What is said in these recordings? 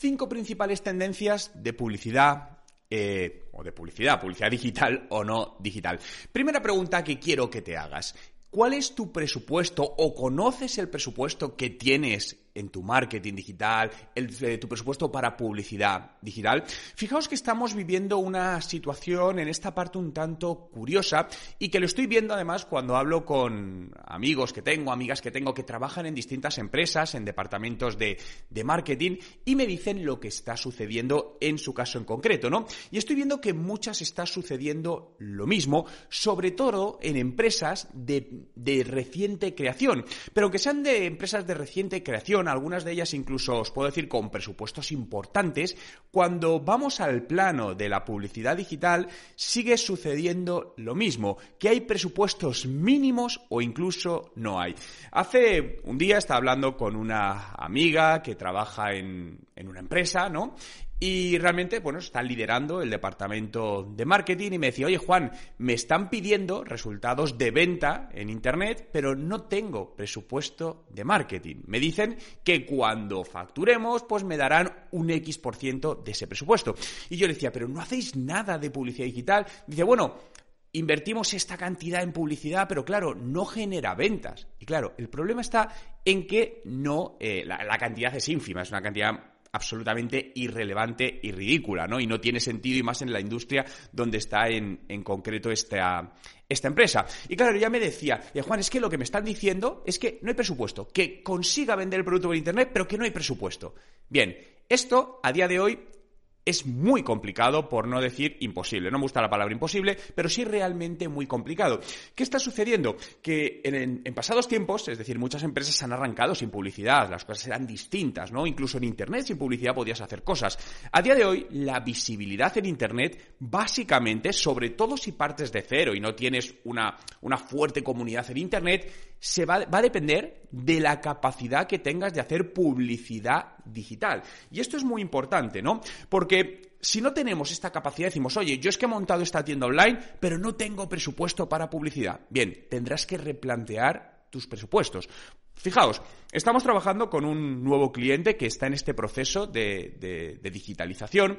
Cinco principales tendencias de publicidad, eh, o de publicidad, publicidad digital o no digital. Primera pregunta que quiero que te hagas. ¿Cuál es tu presupuesto o conoces el presupuesto que tienes en tu marketing digital, eh, tu presupuesto para publicidad digital. Fijaos que estamos viviendo una situación en esta parte un tanto curiosa y que lo estoy viendo además cuando hablo con amigos que tengo, amigas que tengo que trabajan en distintas empresas, en departamentos de, de marketing y me dicen lo que está sucediendo en su caso en concreto, ¿no? Y estoy viendo que muchas está sucediendo lo mismo, sobre todo en empresas de, de reciente creación. Pero aunque sean de empresas de reciente creación, algunas de ellas incluso os puedo decir con presupuestos importantes, cuando vamos al plano de la publicidad digital sigue sucediendo lo mismo, que hay presupuestos mínimos o incluso no hay. Hace un día estaba hablando con una amiga que trabaja en, en una empresa, ¿no? Y realmente, bueno, está liderando el departamento de marketing y me decía, oye Juan, me están pidiendo resultados de venta en Internet, pero no tengo presupuesto de marketing. Me dicen que cuando facturemos, pues me darán un X por ciento de ese presupuesto. Y yo le decía, pero no hacéis nada de publicidad digital. Dice, bueno, invertimos esta cantidad en publicidad, pero claro, no genera ventas. Y claro, el problema está en que no, eh, la, la, cantidad es ínfima, es una cantidad absolutamente irrelevante y ridícula, ¿no? Y no tiene sentido y más en la industria donde está en, en concreto esta, esta empresa. Y claro, ya me decía, Juan, es que lo que me están diciendo es que no hay presupuesto, que consiga vender el producto por Internet, pero que no hay presupuesto. Bien, esto a día de hoy es muy complicado, por no decir imposible. No me gusta la palabra imposible, pero sí realmente muy complicado. ¿Qué está sucediendo? Que en, en, pasados tiempos, es decir, muchas empresas han arrancado sin publicidad, las cosas eran distintas, ¿no? Incluso en Internet sin publicidad podías hacer cosas. A día de hoy, la visibilidad en Internet, básicamente, sobre todo si partes de cero y no tienes una, una fuerte comunidad en Internet, se va, va a depender de la capacidad que tengas de hacer publicidad digital. Y esto es muy importante, ¿no? Porque si no tenemos esta capacidad, decimos, oye, yo es que he montado esta tienda online, pero no tengo presupuesto para publicidad. Bien, tendrás que replantear tus presupuestos. Fijaos, estamos trabajando con un nuevo cliente que está en este proceso de, digitalización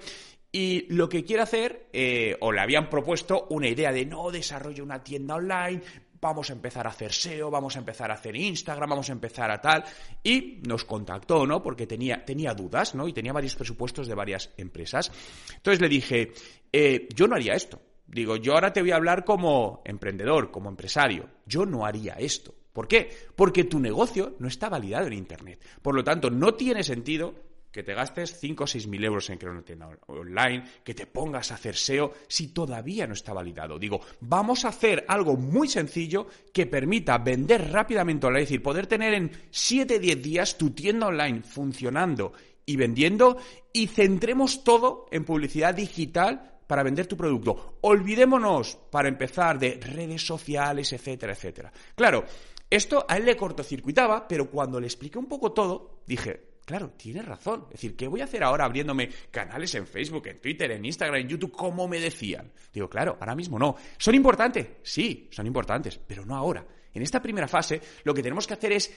y lo que quiere hacer, eh, o le habían propuesto una idea de no desarrollo una tienda online, vamos a empezar a hacer SEO, vamos a empezar a hacer Instagram, vamos a empezar a tal. Y nos contactó, ¿no? Porque tenía, tenía dudas, ¿no? Y tenía varios presupuestos de varias empresas. Entonces le dije, eh, yo no haría esto. Digo, yo ahora te voy a hablar como emprendedor, como empresario. Yo no haría esto. ¿Por qué? Porque tu negocio no está validado en Internet. Por lo tanto, no tiene sentido que te gastes 5 o 6 mil euros en crear una tienda online, que te pongas a hacer SEO si todavía no está validado. Digo, vamos a hacer algo muy sencillo que permita vender rápidamente online, es decir, poder tener en 7 10 días tu tienda online funcionando y vendiendo y centremos todo en publicidad digital para vender tu producto. Olvidémonos, para empezar, de redes sociales, etcétera, etcétera. Claro, esto a él le cortocircuitaba, pero cuando le expliqué un poco todo, dije, Claro, tiene razón. Es decir, ¿qué voy a hacer ahora abriéndome canales en Facebook, en Twitter, en Instagram, en YouTube, como me decían? Digo, claro, ahora mismo no. ¿Son importantes? Sí, son importantes, pero no ahora. En esta primera fase, lo que tenemos que hacer es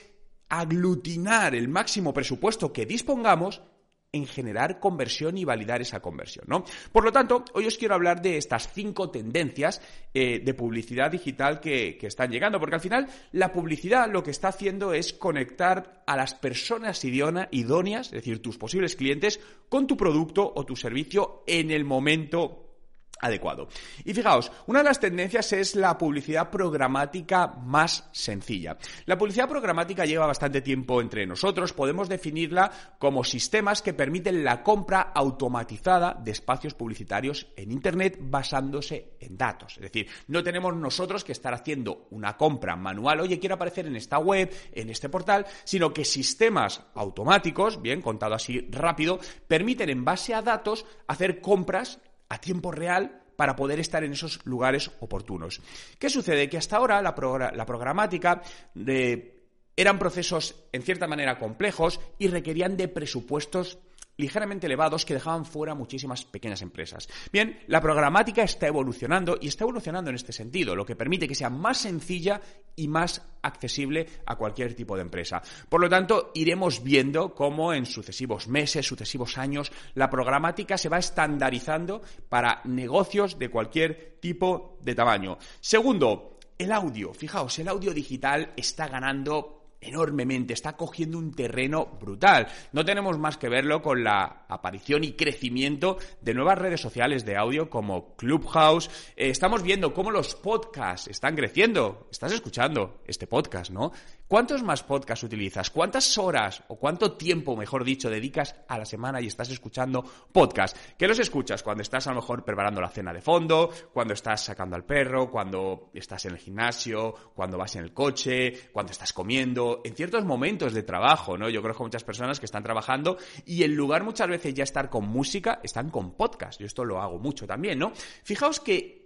aglutinar el máximo presupuesto que dispongamos en generar conversión y validar esa conversión, ¿no? Por lo tanto, hoy os quiero hablar de estas cinco tendencias eh, de publicidad digital que, que, están llegando, porque al final la publicidad lo que está haciendo es conectar a las personas idóneas, es decir, tus posibles clientes, con tu producto o tu servicio en el momento adecuado. Y fijaos, una de las tendencias es la publicidad programática más sencilla. La publicidad programática lleva bastante tiempo entre nosotros, podemos definirla como sistemas que permiten la compra automatizada de espacios publicitarios en Internet basándose en datos. Es decir, no tenemos nosotros que estar haciendo una compra manual, oye, quiero aparecer en esta web, en este portal, sino que sistemas automáticos, bien, contado así rápido, permiten en base a datos hacer compras a tiempo real para poder estar en esos lugares oportunos. ¿Qué sucede? Que hasta ahora la, programática eran procesos en cierta manera complejos y requerían de presupuestos ligeramente elevados que dejaban fuera muchísimas pequeñas empresas. Bien, la programática está evolucionando y está evolucionando en este sentido, lo que permite que sea más sencilla y más accesible a cualquier tipo de empresa. Por lo tanto, iremos viendo cómo en sucesivos meses, sucesivos años, la programática se va estandarizando para negocios de cualquier tipo de tamaño. Segundo, el audio. Fijaos, el audio digital está ganando enormemente, está cogiendo un terreno brutal. No tenemos más que verlo con la aparición y crecimiento de nuevas redes sociales de audio como Clubhouse. Eh, estamos viendo cómo los podcasts están creciendo. Estás escuchando este podcast, ¿no? ¿Cuántos más podcasts utilizas? ¿Cuántas horas o cuánto tiempo, mejor dicho, dedicas a la semana y estás escuchando podcasts? ¿Qué los escuchas? Cuando estás a lo mejor preparando la cena de fondo, cuando estás sacando al perro, cuando estás en el gimnasio, cuando vas en el coche, cuando estás comiendo, en ciertos momentos de trabajo, ¿no? Yo conozco muchas personas que están trabajando y en lugar muchas veces ya estar con música, están con podcast. Yo esto lo hago mucho también, ¿no? Fijaos que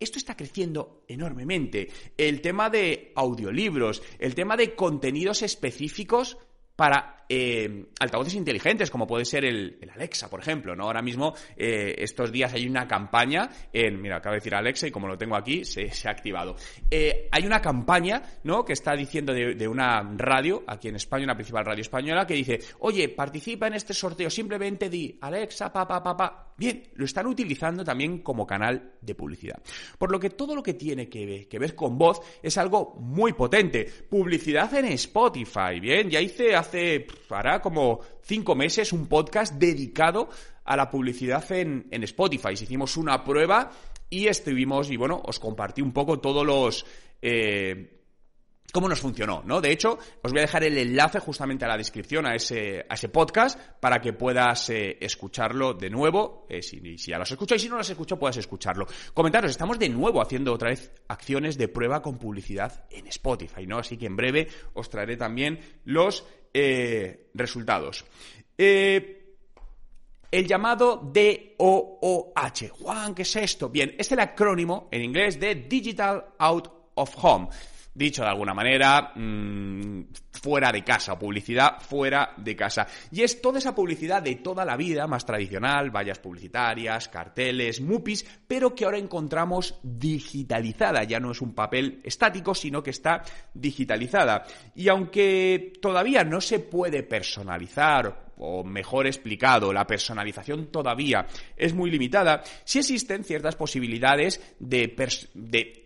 esto está creciendo enormemente. El tema de audiolibros, el tema de contenidos específicos para eh, altavoces inteligentes, como puede ser el, Alexa, por ejemplo, ¿no? Ahora mismo, eh, estos días hay una campaña en, mira, acabo de decir Alexa y como lo tengo aquí, se, ha activado. Eh, hay una campaña, ¿no? Que está diciendo de, una radio, aquí en España, una principal radio española, que dice, oye, participa en este sorteo, simplemente di Alexa, pa, pa, pa, pa. Bien, lo están utilizando también como canal de publicidad. Por lo que todo lo que tiene que que ver con voz es algo muy potente. Publicidad en Spotify, bien, ya hice hace hará como cinco meses un podcast dedicado a la publicidad en, Spotify. Hicimos una prueba y estuvimos, y bueno, os compartí un poco todos los... Eh, cómo nos funcionó, ¿no? De hecho, os voy a dejar el enlace justamente a la descripción a ese, a ese podcast para que puedas eh, escucharlo de nuevo. Eh, si, ya los escucho y si no los escucho, puedas escucharlo. Comentaros, estamos de nuevo haciendo otra vez acciones de prueba con publicidad en Spotify, ¿no? Así que en breve os traeré también los eh, resultados. Eh, el llamado DOOH. Juan, ¿qué es esto? Bien, es el acrónimo en inglés de Digital Out of Home. Dicho de alguna manera, mm, fuera de casa, o publicidad fuera de casa. Y es toda esa publicidad de toda la vida, más tradicional, vallas publicitarias, carteles, mupis, pero que ahora encontramos digitalizada. Ya no es un papel estático, sino que está digitalizada. Y aunque todavía no se puede personalizar o mejor explicado, la personalización todavía es muy limitada, sí existen ciertas posibilidades de, de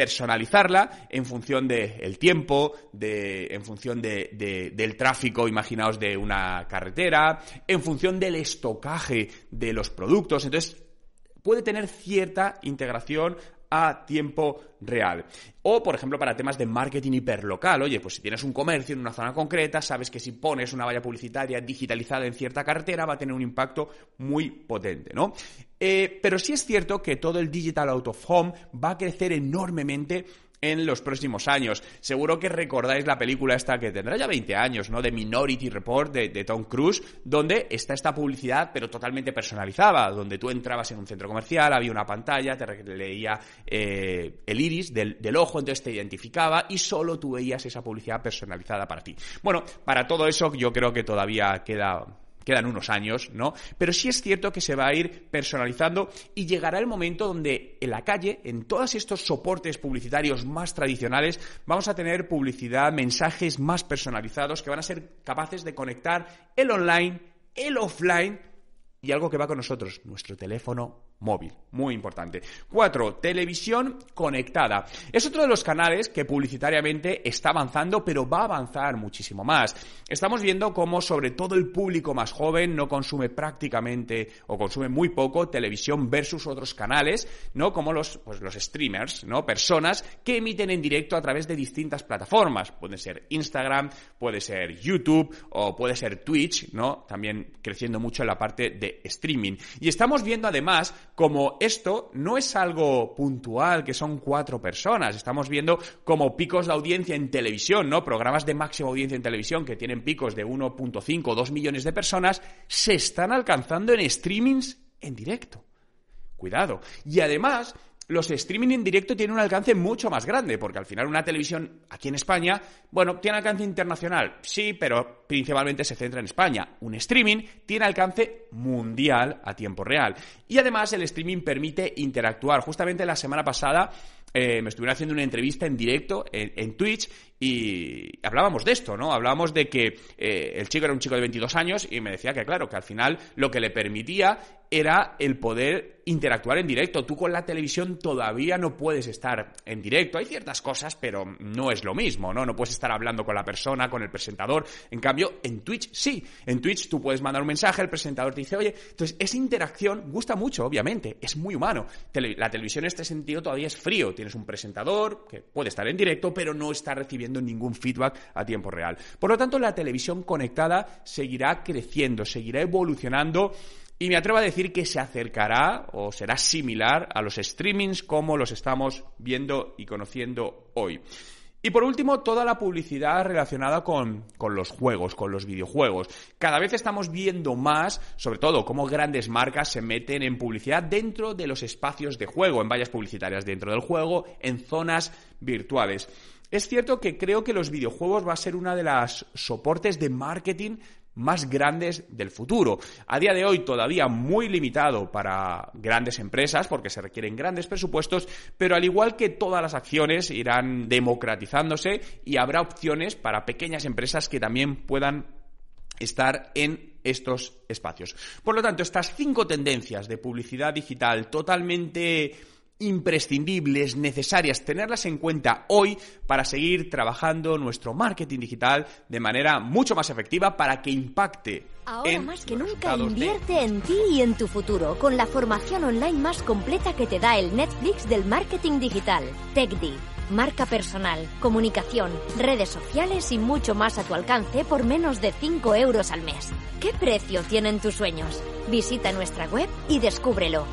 personalizarla en función del tiempo, de, en función de, del tráfico, imaginaos, de una carretera, en función del estocaje de los productos. Entonces, puede tener cierta integración a tiempo real. O, por ejemplo, para temas de marketing hiperlocal. Oye, pues si tienes un comercio en una zona concreta, sabes que si pones una valla publicitaria digitalizada en cierta cartera va a tener un impacto muy potente, ¿no? Eh, pero sí es cierto que todo el Digital Out of Home va a crecer enormemente en los próximos años. Seguro que recordáis la película esta que tendrá ya 20 años, ¿no? De Minority Report de, Tom Cruise, donde está esta publicidad pero totalmente personalizada, donde tú entrabas en un centro comercial, había una pantalla, te leía eh, el iris del, del ojo, entonces te identificaba y solo tú veías esa publicidad personalizada para ti. Bueno, para todo eso yo creo que todavía queda quedan unos años, ¿no? Pero sí es cierto que se va a ir personalizando y llegará el momento donde en la calle, en todos estos soportes publicitarios más tradicionales, vamos a tener publicidad, mensajes más personalizados que van a ser capaces de conectar el online, el offline y algo que va con nosotros, nuestro teléfono móvil. Muy importante. Cuatro, televisión conectada. Es otro de los canales que publicitariamente está avanzando, pero va a avanzar muchísimo más. Estamos viendo cómo sobre todo el público más joven no consume prácticamente o consume muy poco televisión versus otros canales, ¿no? Como los, pues los streamers, ¿no? Personas que emiten en directo a través de distintas plataformas. Puede ser Instagram, puede ser YouTube o puede ser Twitch, ¿no? También creciendo mucho en la parte de streaming. Y estamos viendo además como esto no es algo puntual, que son cuatro personas. Estamos viendo como picos de audiencia en televisión, ¿no? Programas de máxima audiencia en televisión que tienen picos de 1.5 o 2 millones de personas, se están alcanzando en streamings en directo. Cuidado. Y además, los streaming en directo tienen un alcance mucho más grande, porque al final una televisión aquí en España, bueno, tiene alcance internacional, sí, pero principalmente se centra en España. Un streaming tiene alcance mundial a tiempo real. Y además el streaming permite interactuar. Justamente la semana pasada eh, me estuvieron haciendo una entrevista en directo en, Twitch y hablábamos de esto, ¿no? Hablábamos de que eh, el chico era un chico de 22 años y me decía que, claro, que al final lo que le permitía era el poder interactuar en directo. Tú con la televisión todavía no puedes estar en directo. Hay ciertas cosas, pero no es lo mismo, ¿no? No puedes estar hablando con la persona, con el presentador. En cambio, en Twitch sí. En Twitch tú puedes mandar un mensaje, el presentador te dice, oye, entonces esa interacción gusta mucho, obviamente. Es muy humano. la televisión en este sentido todavía es frío. Tienes un presentador que puede estar en directo, pero no está recibiendo ningún feedback a tiempo real. Por lo tanto, la televisión conectada seguirá creciendo, seguirá evolucionando y me atrevo a decir que se acercará o será similar a los streamings como los estamos viendo y conociendo hoy. Y por último, toda la publicidad relacionada con, con, los juegos, con los videojuegos. Cada vez estamos viendo más, sobre todo, cómo grandes marcas se meten en publicidad dentro de los espacios de juego, en vallas publicitarias dentro del juego, en zonas virtuales. Es cierto que creo que los videojuegos va a ser una de las soportes de marketing más grandes del futuro. A día de hoy todavía muy limitado para grandes empresas porque se requieren grandes presupuestos, pero al igual que todas las acciones irán democratizándose y habrá opciones para pequeñas empresas que también puedan estar en estos espacios. Por lo tanto, estas cinco tendencias de publicidad digital totalmente imprescindibles, necesarias, tenerlas en cuenta hoy para seguir trabajando nuestro marketing digital de manera mucho más efectiva para que impacte. Ahora más que nunca invierte en ti y en tu futuro con la formación online más completa que te da el Netflix del marketing digital, TechD. Marca personal, comunicación, redes sociales y mucho más a tu alcance por menos de 5 euros al mes. ¿Qué precio tienen tus sueños? Visita nuestra web y descúbrelo